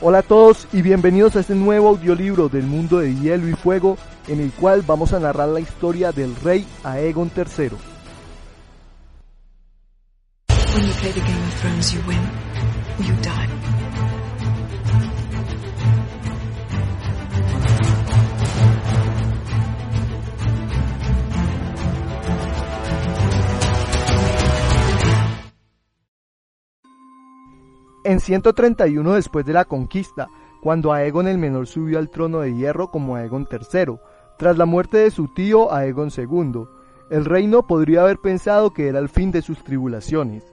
Hola a todos y bienvenidos a este nuevo audiolibro del mundo de hielo y fuego en el cual vamos a narrar la historia del rey Aegon III. En 131 después de la conquista, cuando Aegon el Menor subió al trono de hierro como Aegon III, tras la muerte de su tío Aegon II, el reino podría haber pensado que era el fin de sus tribulaciones.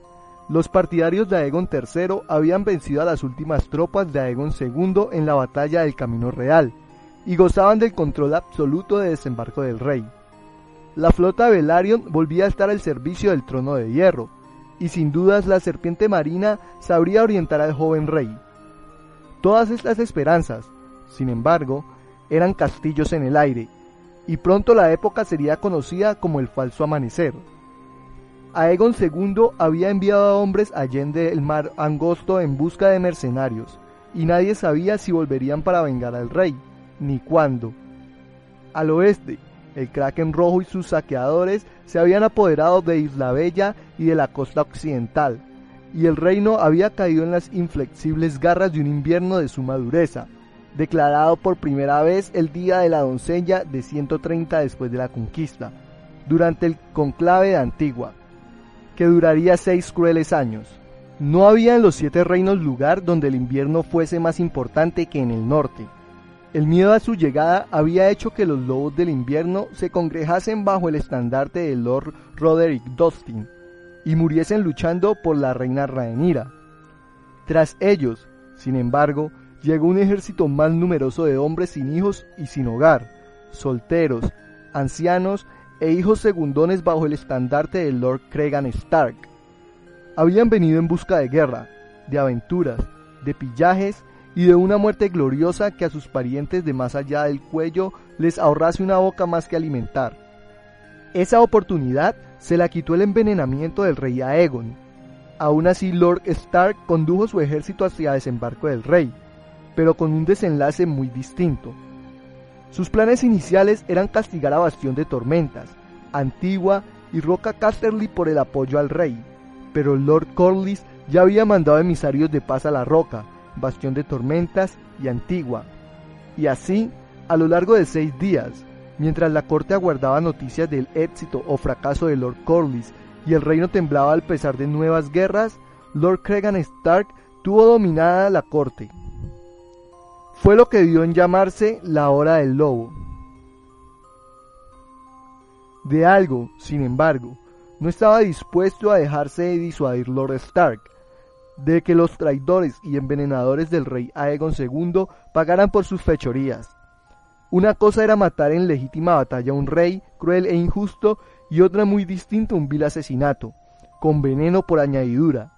Los partidarios de Aegon III habían vencido a las últimas tropas de Aegon II en la batalla del Camino Real y gozaban del control absoluto de desembarco del rey. La flota de Velaryon volvía a estar al servicio del trono de hierro, y sin dudas la serpiente marina sabría orientar al joven rey. Todas estas esperanzas, sin embargo, eran castillos en el aire, y pronto la época sería conocida como el falso amanecer. Aegon II había enviado a hombres allende el mar angosto en busca de mercenarios, y nadie sabía si volverían para vengar al rey, ni cuándo. Al oeste, el Kraken Rojo y sus saqueadores se habían apoderado de Isla Bella y de la costa occidental, y el reino había caído en las inflexibles garras de un invierno de suma dureza, declarado por primera vez el Día de la Doncella de 130 después de la conquista, durante el conclave de Antigua, que duraría seis crueles años. No había en los siete reinos lugar donde el invierno fuese más importante que en el norte, el miedo a su llegada había hecho que los lobos del invierno se congregasen bajo el estandarte de Lord Roderick Dustin y muriesen luchando por la reina Rhaenyra. Tras ellos, sin embargo, llegó un ejército más numeroso de hombres sin hijos y sin hogar, solteros, ancianos e hijos segundones bajo el estandarte de Lord Cregan Stark. Habían venido en busca de guerra, de aventuras, de pillajes y de una muerte gloriosa que a sus parientes de más allá del cuello les ahorrase una boca más que alimentar. Esa oportunidad se la quitó el envenenamiento del rey Aegon. Aún así Lord Stark condujo su ejército hacia desembarco del rey, pero con un desenlace muy distinto. Sus planes iniciales eran castigar a Bastión de Tormentas, Antigua y Roca Casterly por el apoyo al rey, pero Lord Corlys ya había mandado emisarios de paz a la Roca, Bastión de Tormentas y Antigua. Y así, a lo largo de seis días, mientras la corte aguardaba noticias del éxito o fracaso de Lord Corlys y el reino temblaba al pesar de nuevas guerras, Lord Cregan Stark tuvo dominada la corte. Fue lo que dio en llamarse la hora del lobo. De algo, sin embargo, no estaba dispuesto a dejarse disuadir Lord Stark, de que los traidores y envenenadores del rey Aegon II pagaran por sus fechorías. Una cosa era matar en legítima batalla a un rey cruel e injusto y otra muy distinta un vil asesinato, con veneno por añadidura.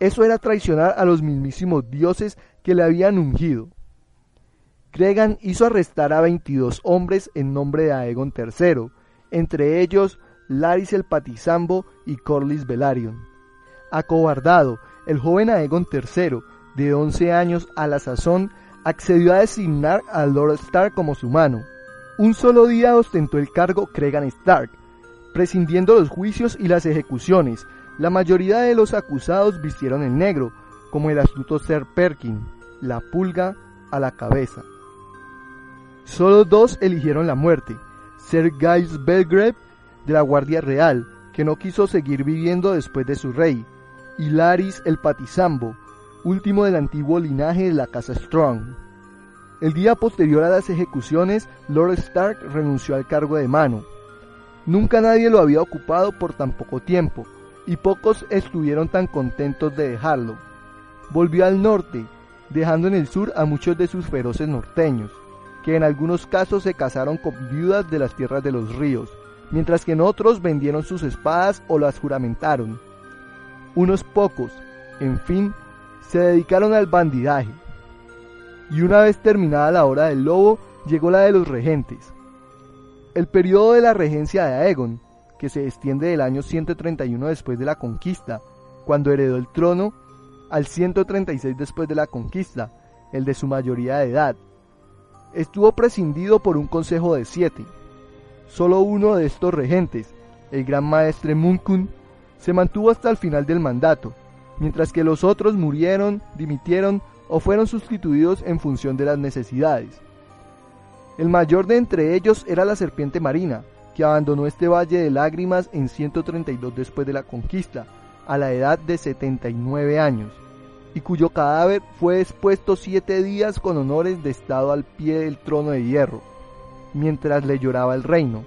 Eso era traicionar a los mismísimos dioses que le habían ungido. Cregan hizo arrestar a 22 hombres en nombre de Aegon III, entre ellos Laris el Patizambo y Corlys Velaryon. Acobardado el joven Aegon III, de 11 años a la sazón, accedió a designar a Lord Stark como su mano. Un solo día ostentó el cargo Cregan Stark, prescindiendo los juicios y las ejecuciones. La mayoría de los acusados vistieron en negro, como el astuto Ser Perkin, la pulga a la cabeza. Solo dos eligieron la muerte, Ser Giles Belgrave de la Guardia Real, que no quiso seguir viviendo después de su rey, y Laris el Patizambo, último del antiguo linaje de la casa Strong. El día posterior a las ejecuciones, Lord Stark renunció al cargo de mano. Nunca nadie lo había ocupado por tan poco tiempo, y pocos estuvieron tan contentos de dejarlo. Volvió al norte, dejando en el sur a muchos de sus feroces norteños, que en algunos casos se casaron con viudas de las tierras de los ríos, mientras que en otros vendieron sus espadas o las juramentaron. Unos pocos, en fin, se dedicaron al bandidaje. Y una vez terminada la hora del lobo, llegó la de los regentes. El periodo de la regencia de Aegon, que se extiende del año 131 después de la conquista, cuando heredó el trono, al 136 después de la conquista, el de su mayoría de edad, estuvo prescindido por un consejo de siete. Solo uno de estos regentes, el gran maestre Munkun, se mantuvo hasta el final del mandato, mientras que los otros murieron, dimitieron o fueron sustituidos en función de las necesidades. El mayor de entre ellos era la serpiente marina, que abandonó este valle de lágrimas en 132 después de la conquista, a la edad de 79 años, y cuyo cadáver fue expuesto siete días con honores de estado al pie del trono de hierro, mientras le lloraba el reino.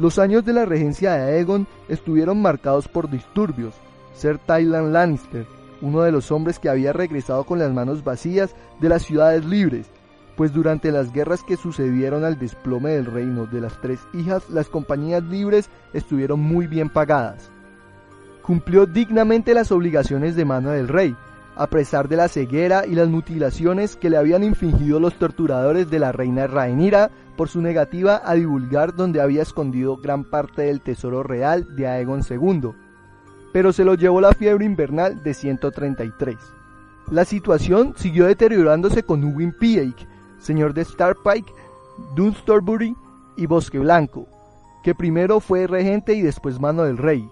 Los años de la regencia de Aegon estuvieron marcados por disturbios. Ser Tylan Lannister, uno de los hombres que había regresado con las manos vacías de las ciudades libres, pues durante las guerras que sucedieron al desplome del reino de las tres hijas, las compañías libres estuvieron muy bien pagadas. Cumplió dignamente las obligaciones de mano del rey, a pesar de la ceguera y las mutilaciones que le habían infligido los torturadores de la reina Rhaenyra por su negativa a divulgar donde había escondido gran parte del tesoro real de Aegon II, pero se lo llevó la fiebre invernal de 133. La situación siguió deteriorándose con Uwin Pieck, señor de Starpike, Dunstorbury y Bosque Blanco, que primero fue regente y después mano del rey.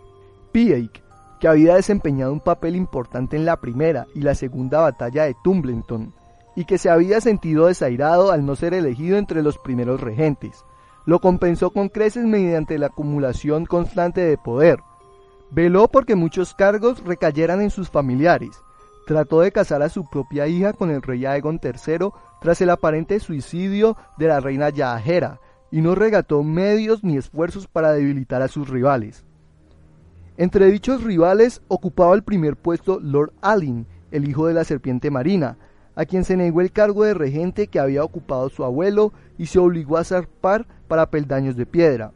Pieck, que había desempeñado un papel importante en la primera y la segunda batalla de Tumbleton, y que se había sentido desairado al no ser elegido entre los primeros regentes. Lo compensó con creces mediante la acumulación constante de poder. Veló porque muchos cargos recayeran en sus familiares. Trató de casar a su propia hija con el rey Aegon III tras el aparente suicidio de la reina Yaahera, y no regató medios ni esfuerzos para debilitar a sus rivales. Entre dichos rivales ocupaba el primer puesto Lord Alin, el hijo de la serpiente marina, a quien se negó el cargo de regente que había ocupado su abuelo y se obligó a zarpar para peldaños de piedra.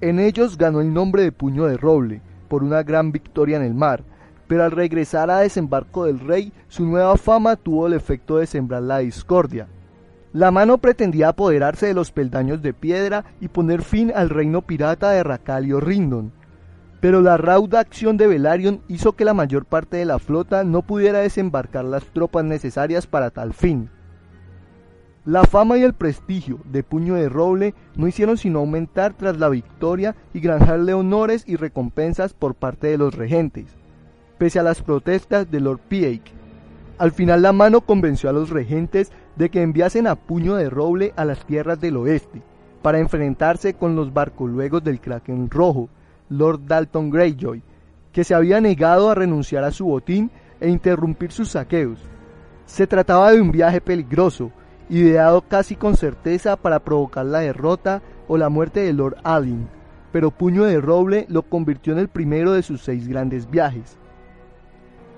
En ellos ganó el nombre de Puño de Roble, por una gran victoria en el mar, pero al regresar a desembarco del rey, su nueva fama tuvo el efecto de sembrar la discordia. La mano pretendía apoderarse de los peldaños de piedra y poner fin al reino pirata de Racalio Rindon, pero la rauda acción de Velaryon hizo que la mayor parte de la flota no pudiera desembarcar las tropas necesarias para tal fin. La fama y el prestigio de Puño de Roble no hicieron sino aumentar tras la victoria y granjarle honores y recompensas por parte de los regentes, pese a las protestas de Lord Pieck. Al final la mano convenció a los regentes de que enviasen a Puño de Roble a las tierras del oeste, para enfrentarse con los barcoluegos del Kraken Rojo, Lord Dalton Greyjoy, que se había negado a renunciar a su botín e interrumpir sus saqueos. Se trataba de un viaje peligroso, ideado casi con certeza para provocar la derrota o la muerte de Lord Alin, pero Puño de Roble lo convirtió en el primero de sus seis grandes viajes.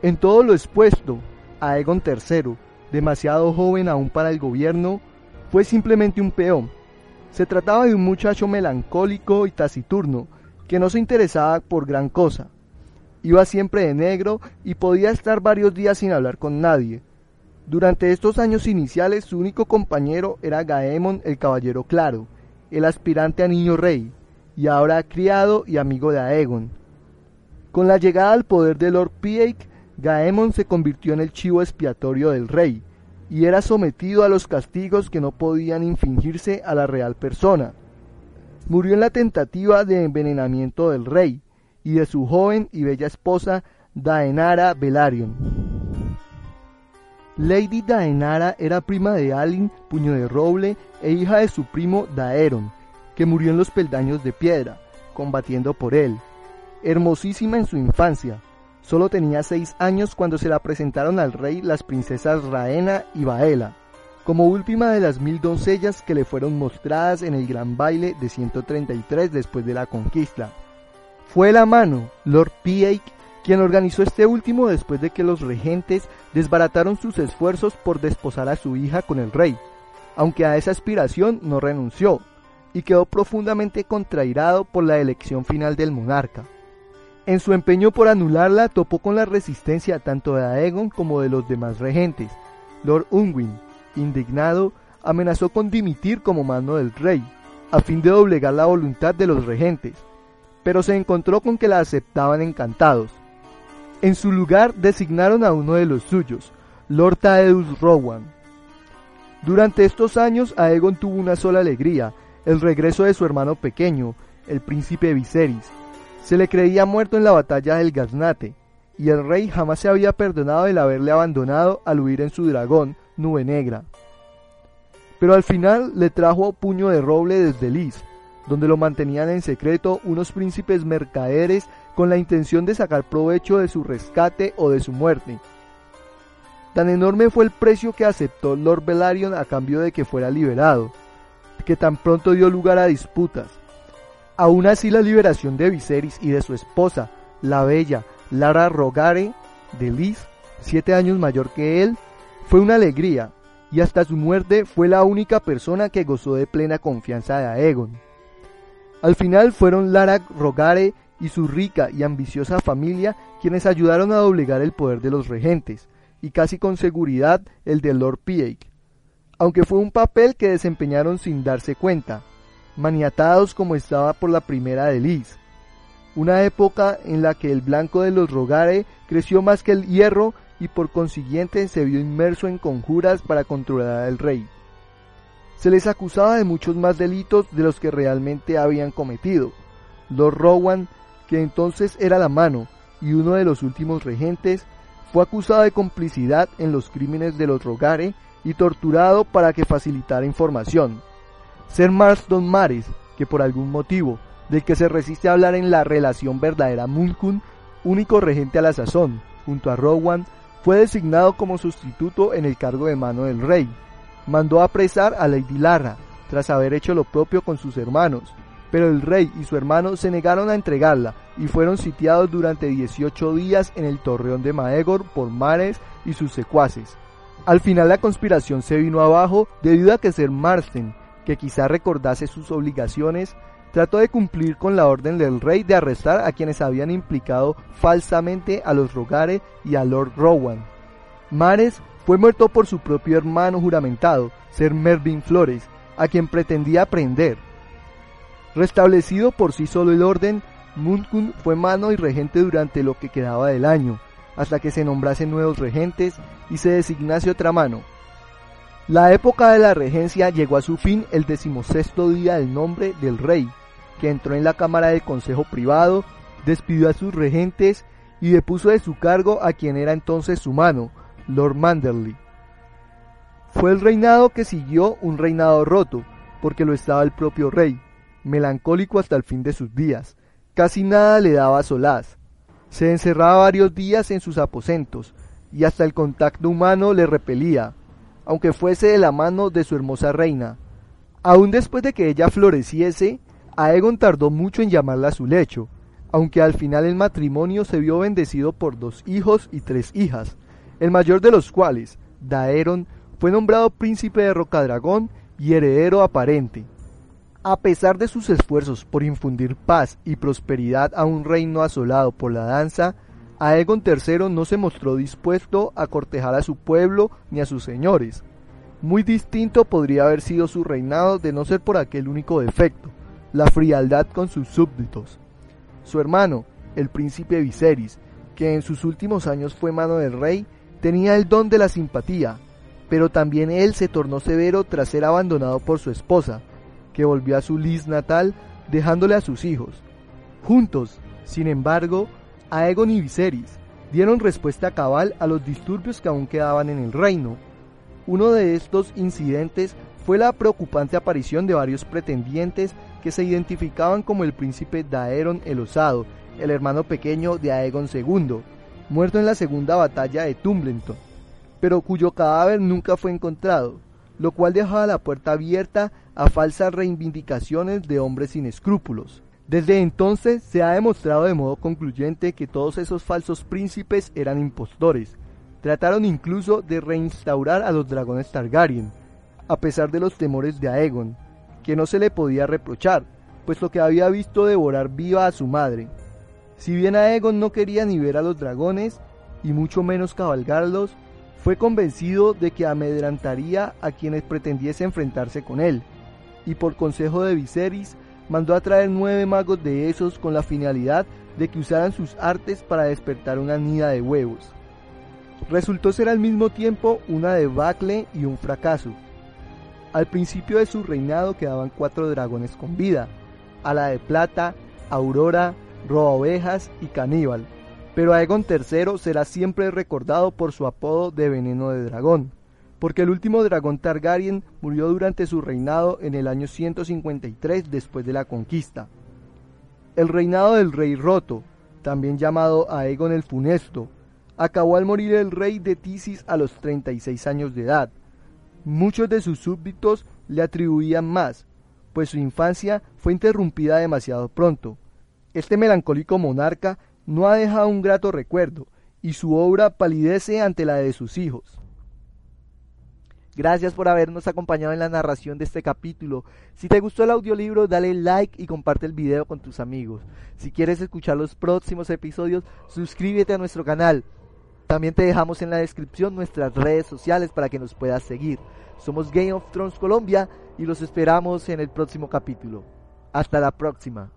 En todo lo expuesto, Aegon III, demasiado joven aún para el gobierno, fue simplemente un peón. Se trataba de un muchacho melancólico y taciturno, que no se interesaba por gran cosa. Iba siempre de negro y podía estar varios días sin hablar con nadie. Durante estos años iniciales su único compañero era Gaemon el Caballero Claro, el aspirante a niño rey, y ahora criado y amigo de Aegon. Con la llegada al poder de Lord Pieck, Gaemon se convirtió en el chivo expiatorio del rey, y era sometido a los castigos que no podían infringirse a la real persona murió en la tentativa de envenenamiento del rey y de su joven y bella esposa Daenara Velaryon. Lady Daenara era prima de Alin Puño de Roble e hija de su primo Daeron, que murió en los peldaños de piedra, combatiendo por él. Hermosísima en su infancia, solo tenía seis años cuando se la presentaron al rey las princesas Raena y Baela como última de las mil doncellas que le fueron mostradas en el gran baile de 133 después de la conquista. Fue la mano, Lord Pieck, quien organizó este último después de que los regentes desbarataron sus esfuerzos por desposar a su hija con el rey, aunque a esa aspiración no renunció, y quedó profundamente contrairado por la elección final del monarca. En su empeño por anularla topó con la resistencia tanto de Aegon como de los demás regentes. Lord Unwin, indignado, amenazó con dimitir como mano del rey, a fin de doblegar la voluntad de los regentes, pero se encontró con que la aceptaban encantados. En su lugar designaron a uno de los suyos, Lord Taeus Rowan. Durante estos años Aegon tuvo una sola alegría, el regreso de su hermano pequeño, el príncipe Viserys. Se le creía muerto en la batalla del Gaznate, y el rey jamás se había perdonado el haberle abandonado al huir en su dragón, Nube Negra. Pero al final le trajo puño de roble desde Lis, donde lo mantenían en secreto unos príncipes mercaderes con la intención de sacar provecho de su rescate o de su muerte. Tan enorme fue el precio que aceptó Lord Velaryon a cambio de que fuera liberado, que tan pronto dio lugar a disputas. Aún así la liberación de Viserys y de su esposa, la bella Lara Rogare de Lis, siete años mayor que él, fue una alegría, y hasta su muerte fue la única persona que gozó de plena confianza de Aegon. Al final fueron Lara Rogare y su rica y ambiciosa familia quienes ayudaron a doblegar el poder de los regentes, y casi con seguridad el de Lord Pieck, aunque fue un papel que desempeñaron sin darse cuenta, maniatados como estaba por la primera de Liz, una época en la que el blanco de los Rogare creció más que el hierro y por consiguiente se vio inmerso en conjuras para controlar al rey. Se les acusaba de muchos más delitos de los que realmente habían cometido. Lord Rowan, que entonces era la mano y uno de los últimos regentes, fue acusado de complicidad en los crímenes de los Rogare y torturado para que facilitara información. Ser Marston Mares, que por algún motivo, del que se resiste a hablar en la relación verdadera Mulkun, único regente a la sazón, junto a Rowan, fue designado como sustituto en el cargo de mano del rey. Mandó apresar a Lady Lara, tras haber hecho lo propio con sus hermanos, pero el rey y su hermano se negaron a entregarla y fueron sitiados durante 18 días en el torreón de Maegor por Mares y sus secuaces. Al final la conspiración se vino abajo debido a que Ser Marston, que quizá recordase sus obligaciones, trató de cumplir con la orden del rey de arrestar a quienes habían implicado falsamente a los Rogare y a Lord Rowan. Mares fue muerto por su propio hermano juramentado, Ser Mervyn Flores, a quien pretendía prender. Restablecido por sí solo el orden, Munkun fue mano y regente durante lo que quedaba del año, hasta que se nombrasen nuevos regentes y se designase otra mano. La época de la regencia llegó a su fin el decimosexto día del nombre del rey, que entró en la Cámara del Consejo Privado, despidió a sus regentes y depuso de su cargo a quien era entonces su mano, Lord Manderley. Fue el reinado que siguió un reinado roto, porque lo estaba el propio rey, melancólico hasta el fin de sus días. Casi nada le daba solaz. Se encerraba varios días en sus aposentos, y hasta el contacto humano le repelía, aunque fuese de la mano de su hermosa reina. Aún después de que ella floreciese, Aegon tardó mucho en llamarla a su lecho, aunque al final el matrimonio se vio bendecido por dos hijos y tres hijas, el mayor de los cuales, Daeron, fue nombrado príncipe de Rocadragón y heredero aparente. A pesar de sus esfuerzos por infundir paz y prosperidad a un reino asolado por la danza, Aegon III no se mostró dispuesto a cortejar a su pueblo ni a sus señores. Muy distinto podría haber sido su reinado de no ser por aquel único defecto, la frialdad con sus súbditos. Su hermano, el príncipe Viserys, que en sus últimos años fue mano del rey, tenía el don de la simpatía, pero también él se tornó severo tras ser abandonado por su esposa, que volvió a su lis natal dejándole a sus hijos. Juntos, sin embargo, Aegon y Viserys dieron respuesta cabal a los disturbios que aún quedaban en el reino. Uno de estos incidentes fue la preocupante aparición de varios pretendientes que se identificaban como el príncipe Daeron el Osado, el hermano pequeño de Aegon II, muerto en la segunda batalla de Tumbleton, pero cuyo cadáver nunca fue encontrado, lo cual dejaba la puerta abierta a falsas reivindicaciones de hombres sin escrúpulos. Desde entonces se ha demostrado de modo concluyente que todos esos falsos príncipes eran impostores. Trataron incluso de reinstaurar a los dragones Targaryen, a pesar de los temores de Aegon, que no se le podía reprochar, puesto que había visto devorar viva a su madre. Si bien Aegon no quería ni ver a los dragones, y mucho menos cabalgarlos, fue convencido de que amedrantaría a quienes pretendiese enfrentarse con él, y por consejo de Viserys mandó a traer nueve magos de esos con la finalidad de que usaran sus artes para despertar una nida de huevos. Resultó ser al mismo tiempo una debacle y un fracaso. Al principio de su reinado quedaban cuatro dragones con vida, Ala de Plata, Aurora, Roa Ovejas y Caníbal, pero Aegon III será siempre recordado por su apodo de Veneno de Dragón porque el último dragón Targaryen murió durante su reinado en el año 153 después de la conquista. El reinado del rey Roto, también llamado Aegon el Funesto, acabó al morir el rey de Tisis a los 36 años de edad. Muchos de sus súbditos le atribuían más, pues su infancia fue interrumpida demasiado pronto. Este melancólico monarca no ha dejado un grato recuerdo, y su obra palidece ante la de sus hijos. Gracias por habernos acompañado en la narración de este capítulo. Si te gustó el audiolibro, dale like y comparte el video con tus amigos. Si quieres escuchar los próximos episodios, suscríbete a nuestro canal. También te dejamos en la descripción nuestras redes sociales para que nos puedas seguir. Somos Game of Thrones Colombia y los esperamos en el próximo capítulo. Hasta la próxima.